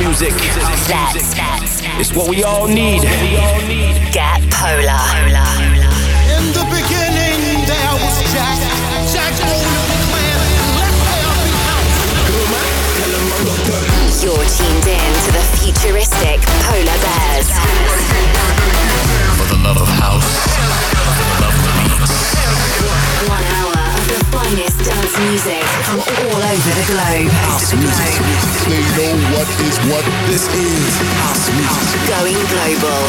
music. That's, It's what we all need. Get Polar. In the beginning, there was Jack. Jack owned the plan. Let there be house. You're tuned in to the futuristic Polar Bears. For the love of house, dance music from all over the globe. They know what is what this is. House music. Going global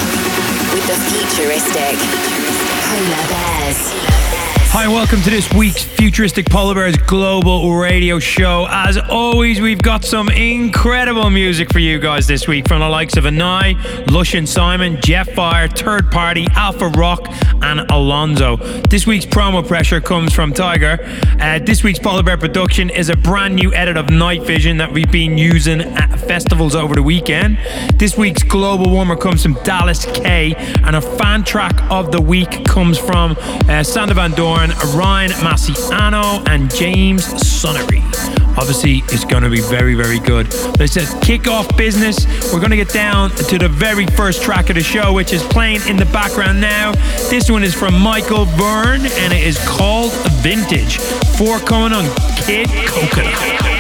with the futuristic Polar Bears. Hi, and welcome to this week's Futuristic Polar Bears Global Radio Show. As always, we've got some incredible music for you guys this week from the likes of Vinai, Lush and Simon, Jetfire, Third Party, Alpharock, and Alonzo. This week's promo pressure comes from Tyger. Uh, this week's Polar Bear production is a brand new edit of Night Vision that we've been using at festivals over the weekend. This week's Global Warmer comes from Dallas K, and a fan track of the week comes from uh, Sander Van Doorn, Ryan Marciano, and James Sunnery. Obviously, it's going to be very, very good. But it says kick off business. We're going to get down to the very first track of the show, which is playing in the background now. This one is from Michael Brun, and it is called Vintage. Four coming on Kid Coconut.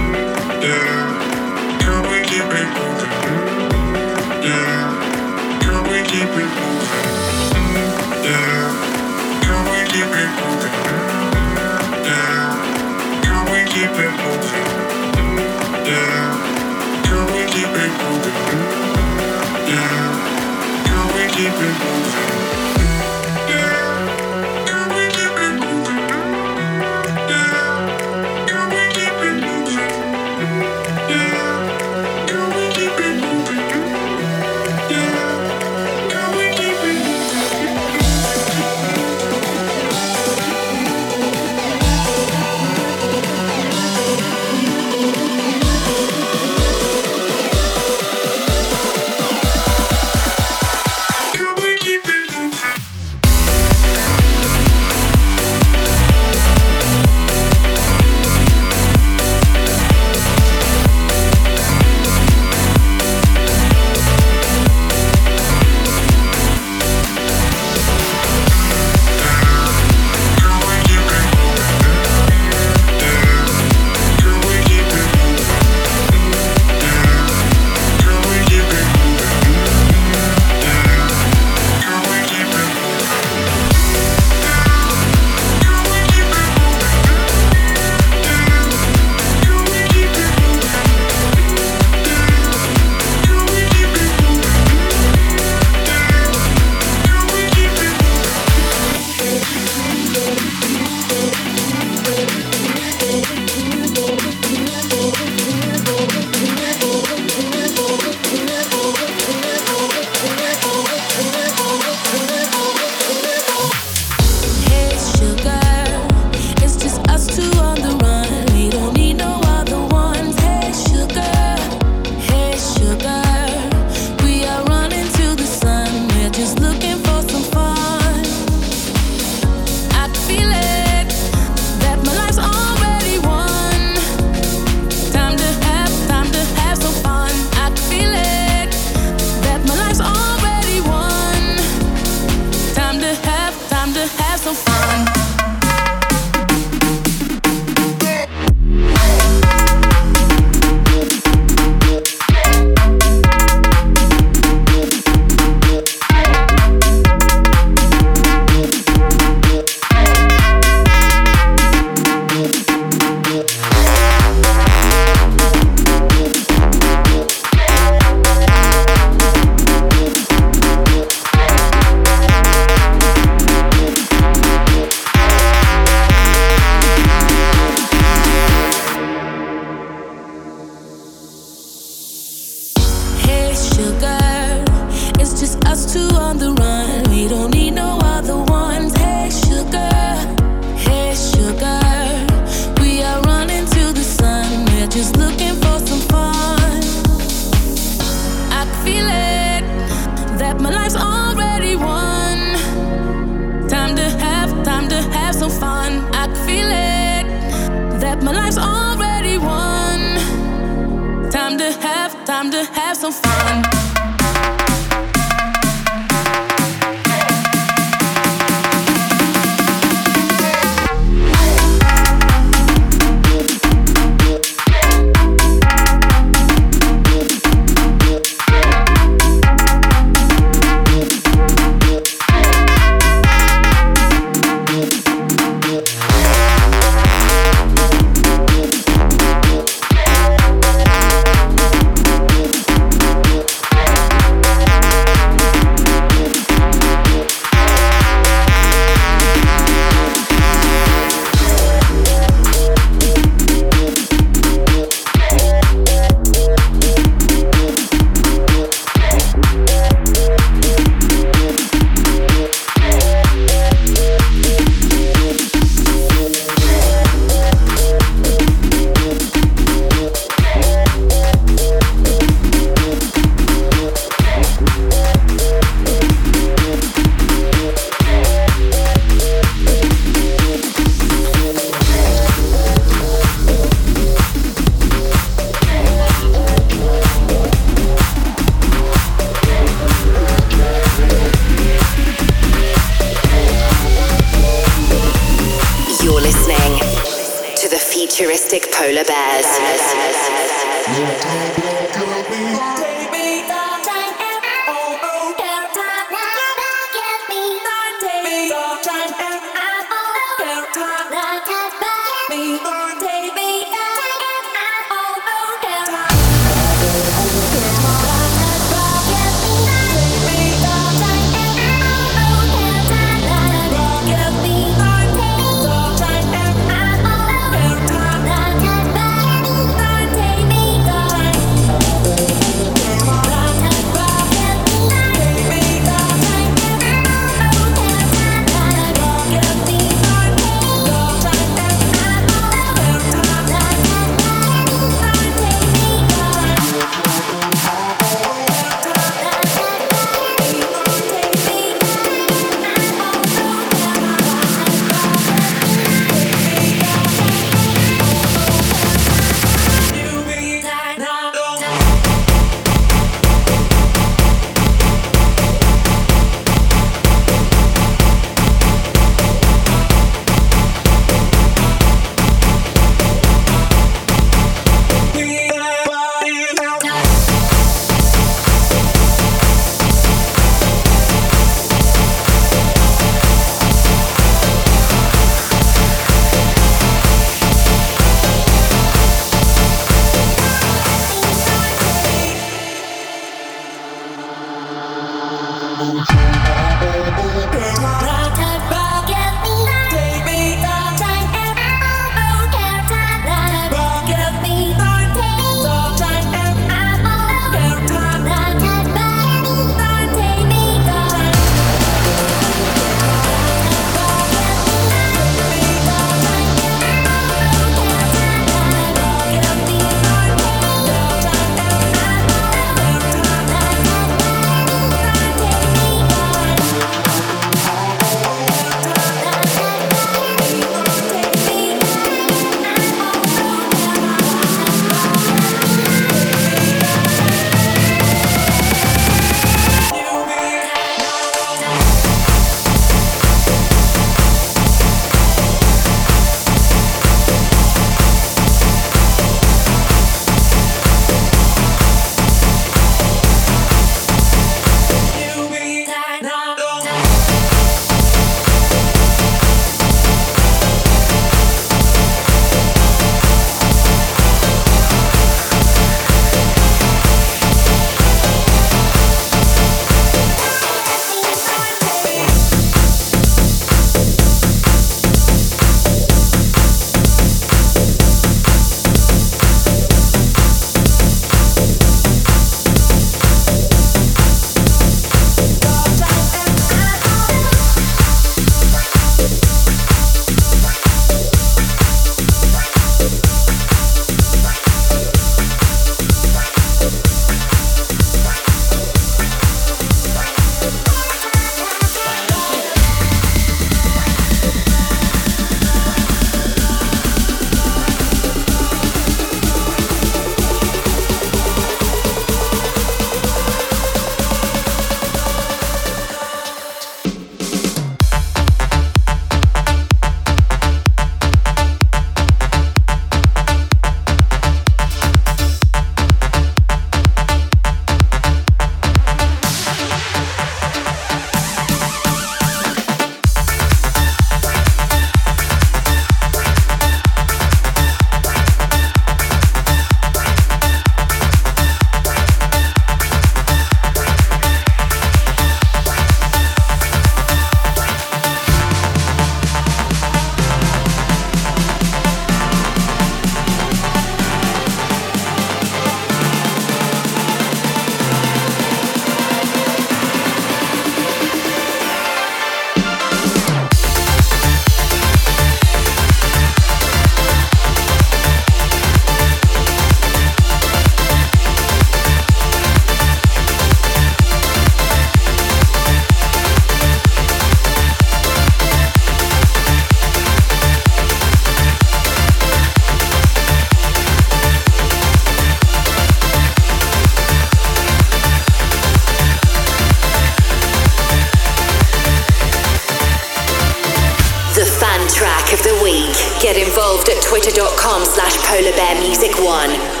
Get involved at twitter.com slash polarbearmusic1.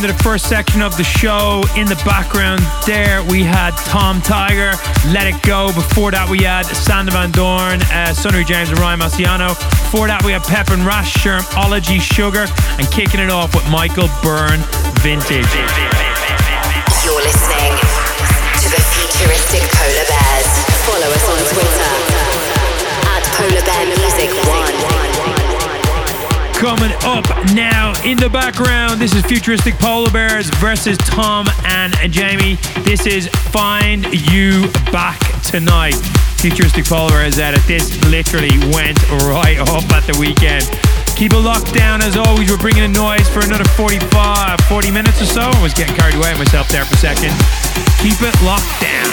Coming to the first section of the show. In the background there, we had Tom Tyger, Let It Go. Before that, we had Sander Van Doorn, uh, Sunnery James, and Ryan Marciano. Before that, we had Pep and Rash, Shermanology Sugar, and kicking it off with Michael Brun, Vintage. You're listening to the futuristic Polar Bears. Follow us on Twitter at Polar Bear Music One. Coming up now in the background, this is Futuristic Polar Bears versus Tom and Jamie. This is Find You Back Tonight. Futuristic Polar Bears at it. This literally went right up at the weekend. Keep it locked down as always. We're bringing in noise for another 45, 40 minutes or so. I was getting carried away myself there for a second. Keep it locked down.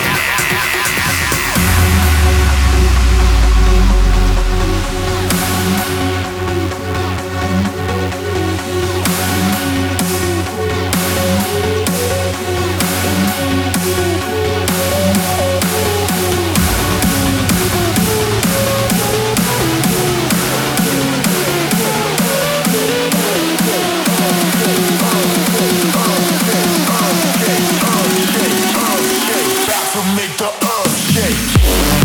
The earth shake.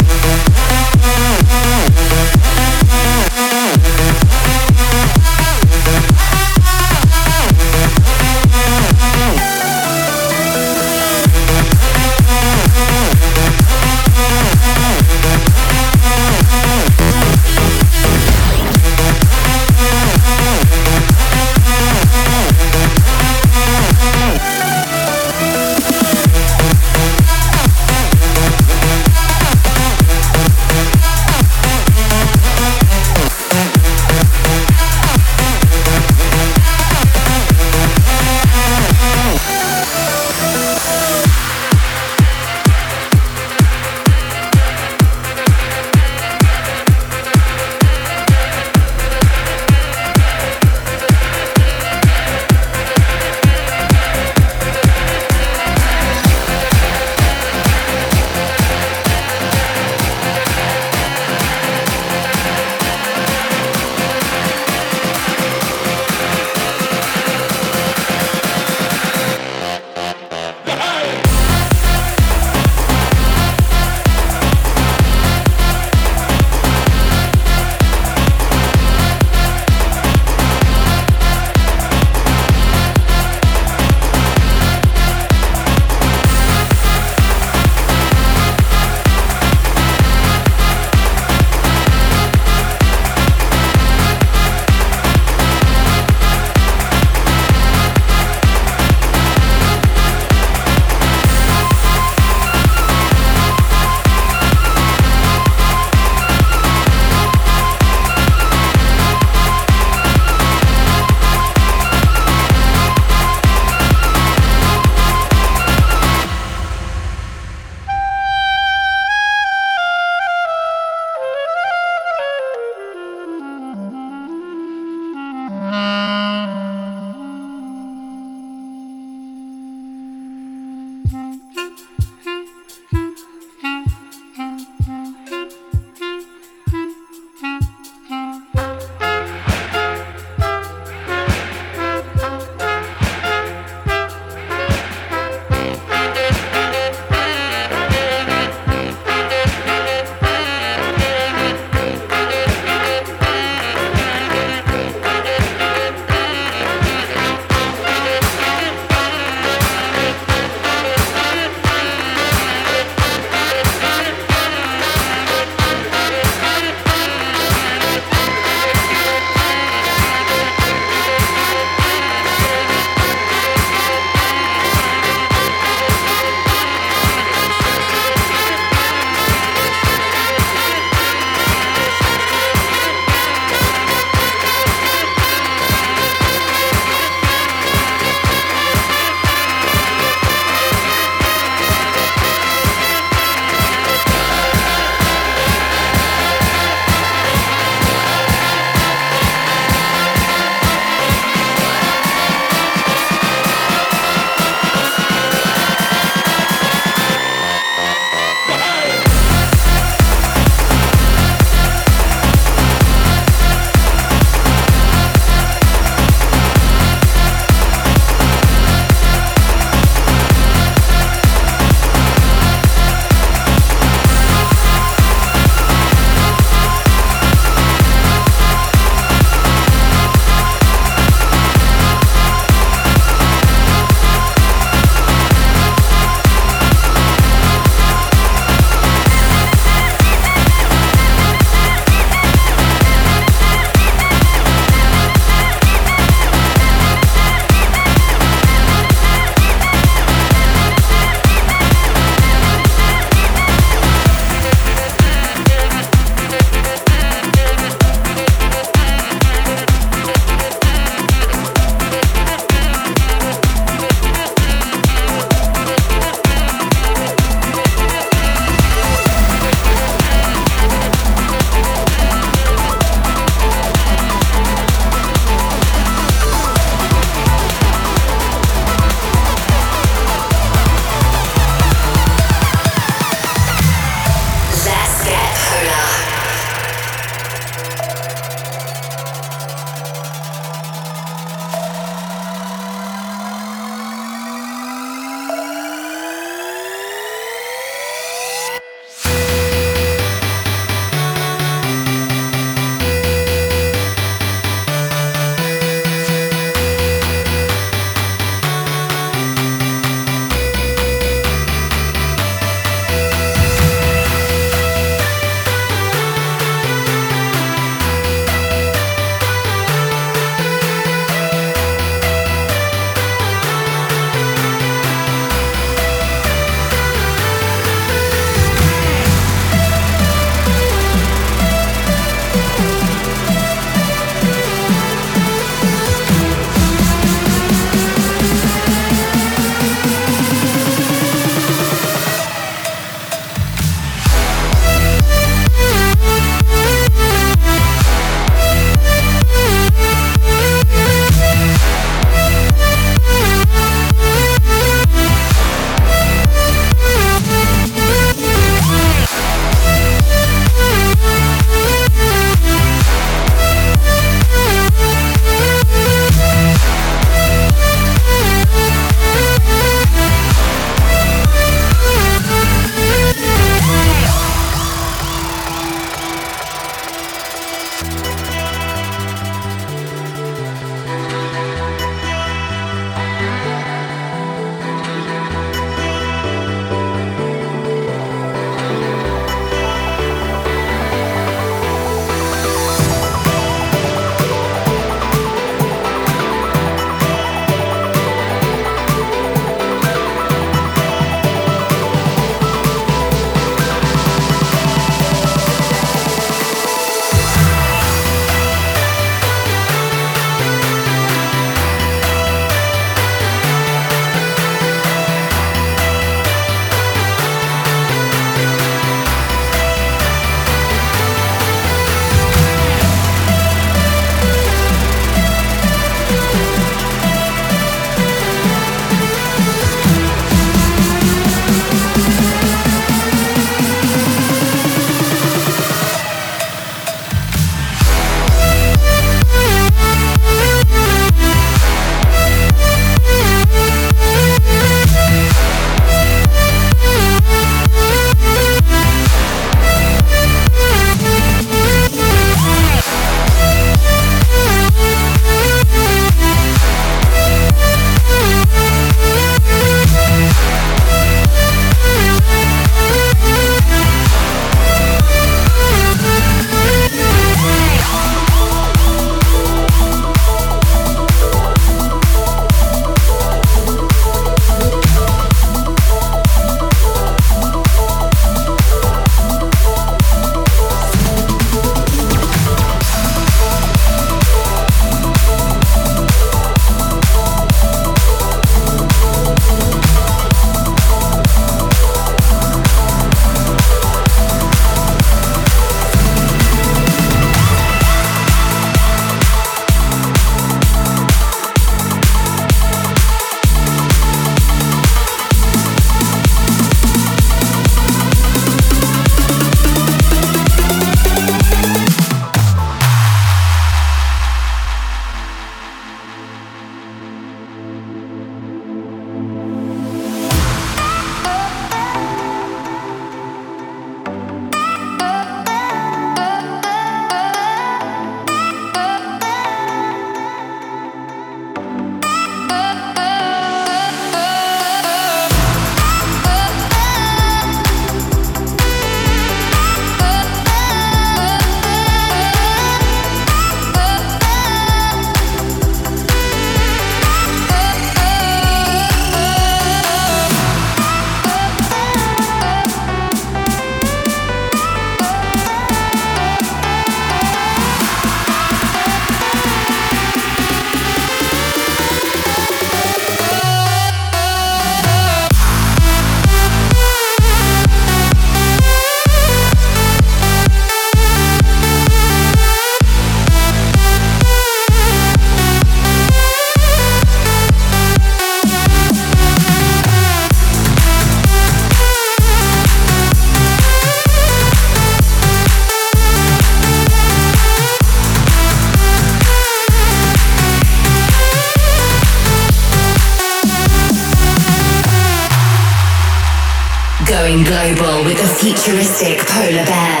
Futuristic polar bears.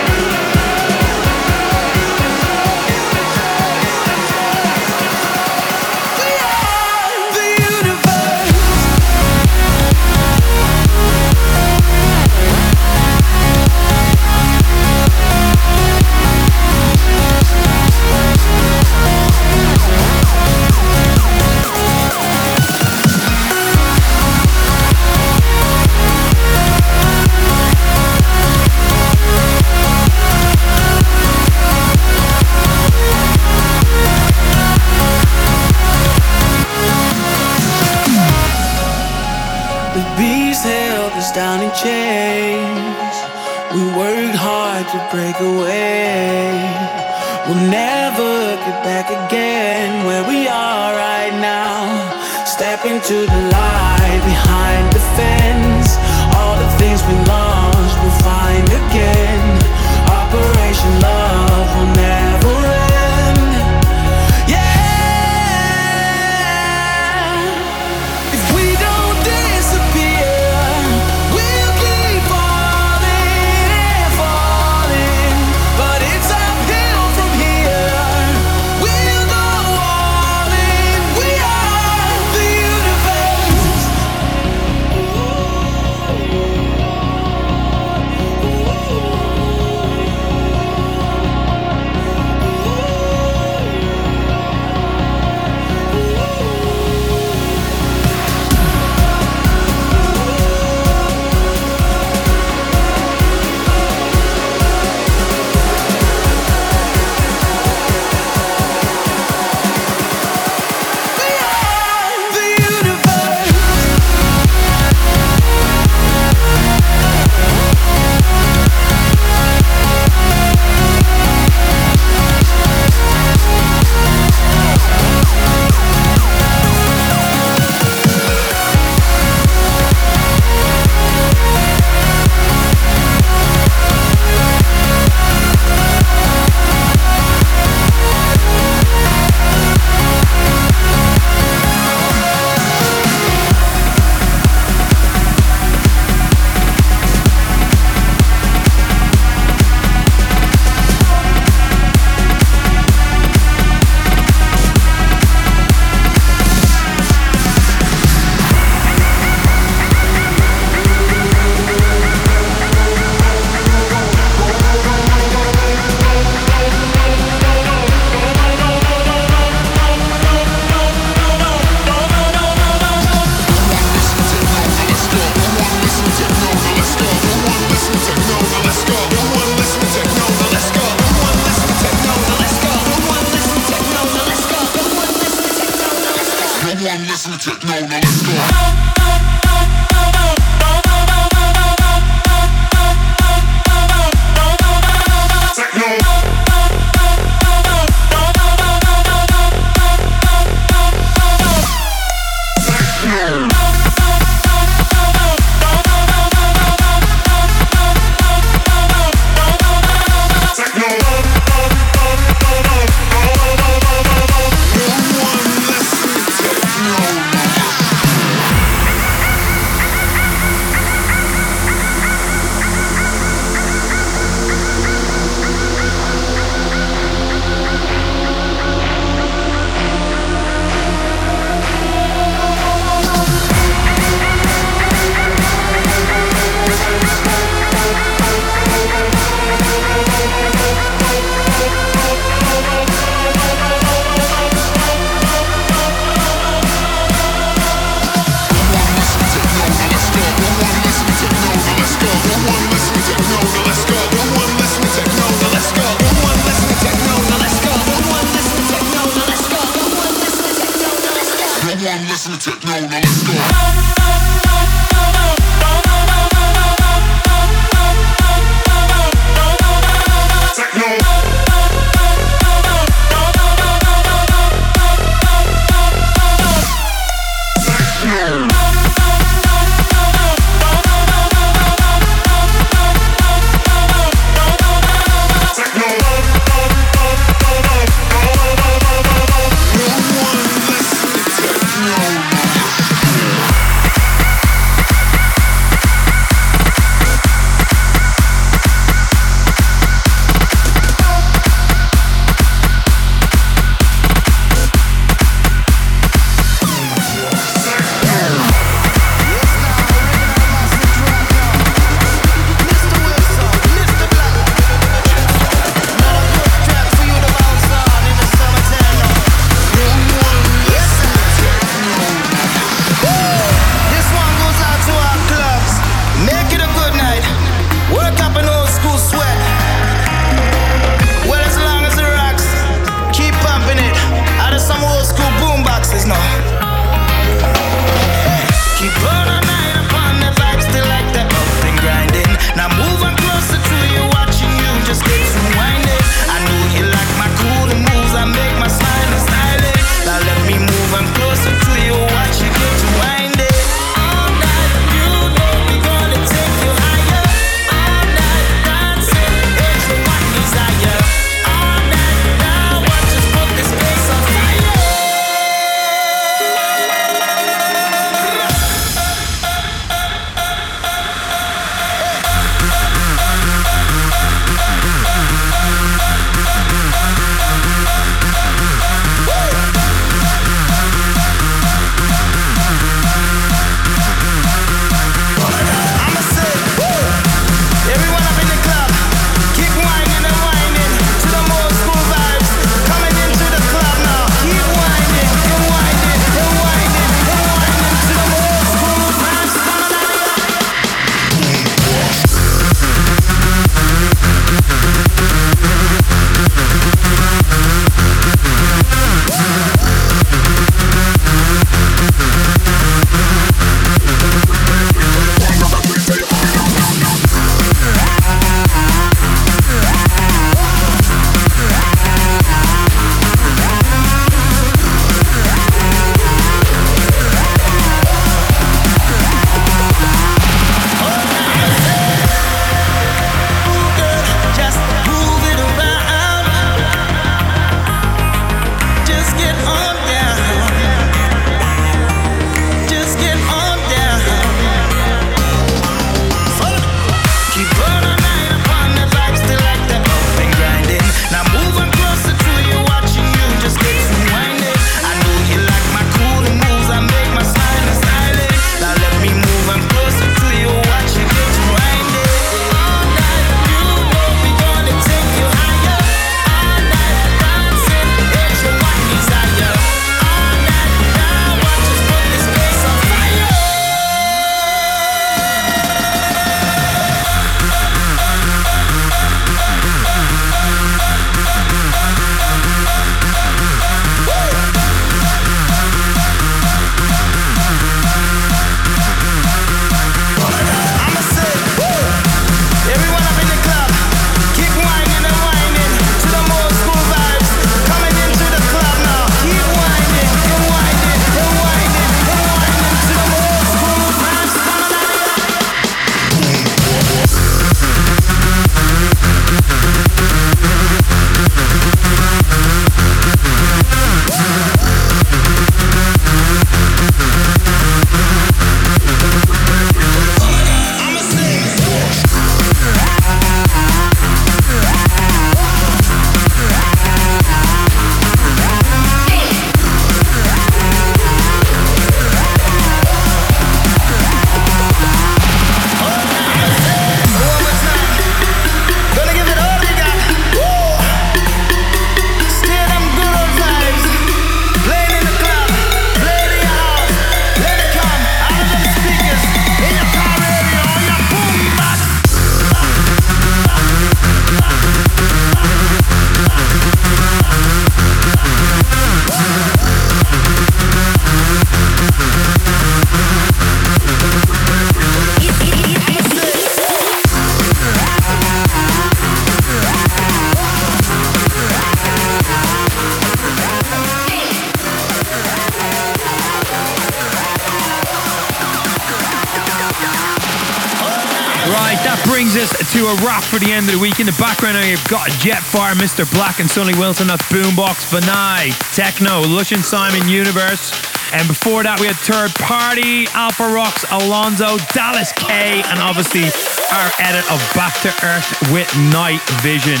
To a wrap for the end of the week. In the background, you've got Jetfire, Mr. Black, and Sonny Wilson. That's Boombox, Vinai, Techno, Lush and Simon, Universe. And before that, we had Third Party, Alpha Rocks, Ansolo, Dallas K, and obviously our edit of Back to Earth with Night Vision.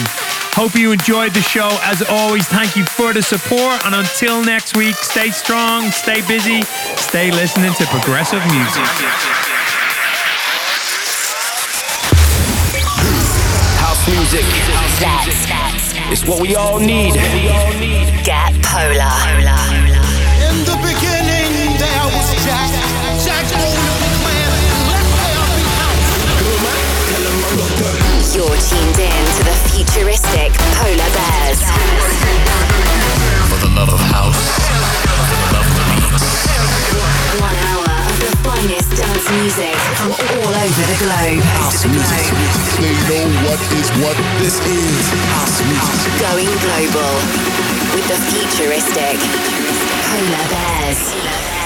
Hope you enjoyed the show. As always, thank you for the support. And until next week, stay strong, stay busy, stay listening to progressive music. House music. It's what we all need. Get polar. In the beginning, there was Jack. Jack owned a man. Let there be house. You're tuned in to the futuristic Polar Bears. For the love of house. Finest dance music from all over the globe. House music, They know what is what this is. House music. Going global with the futuristic Polar Bears.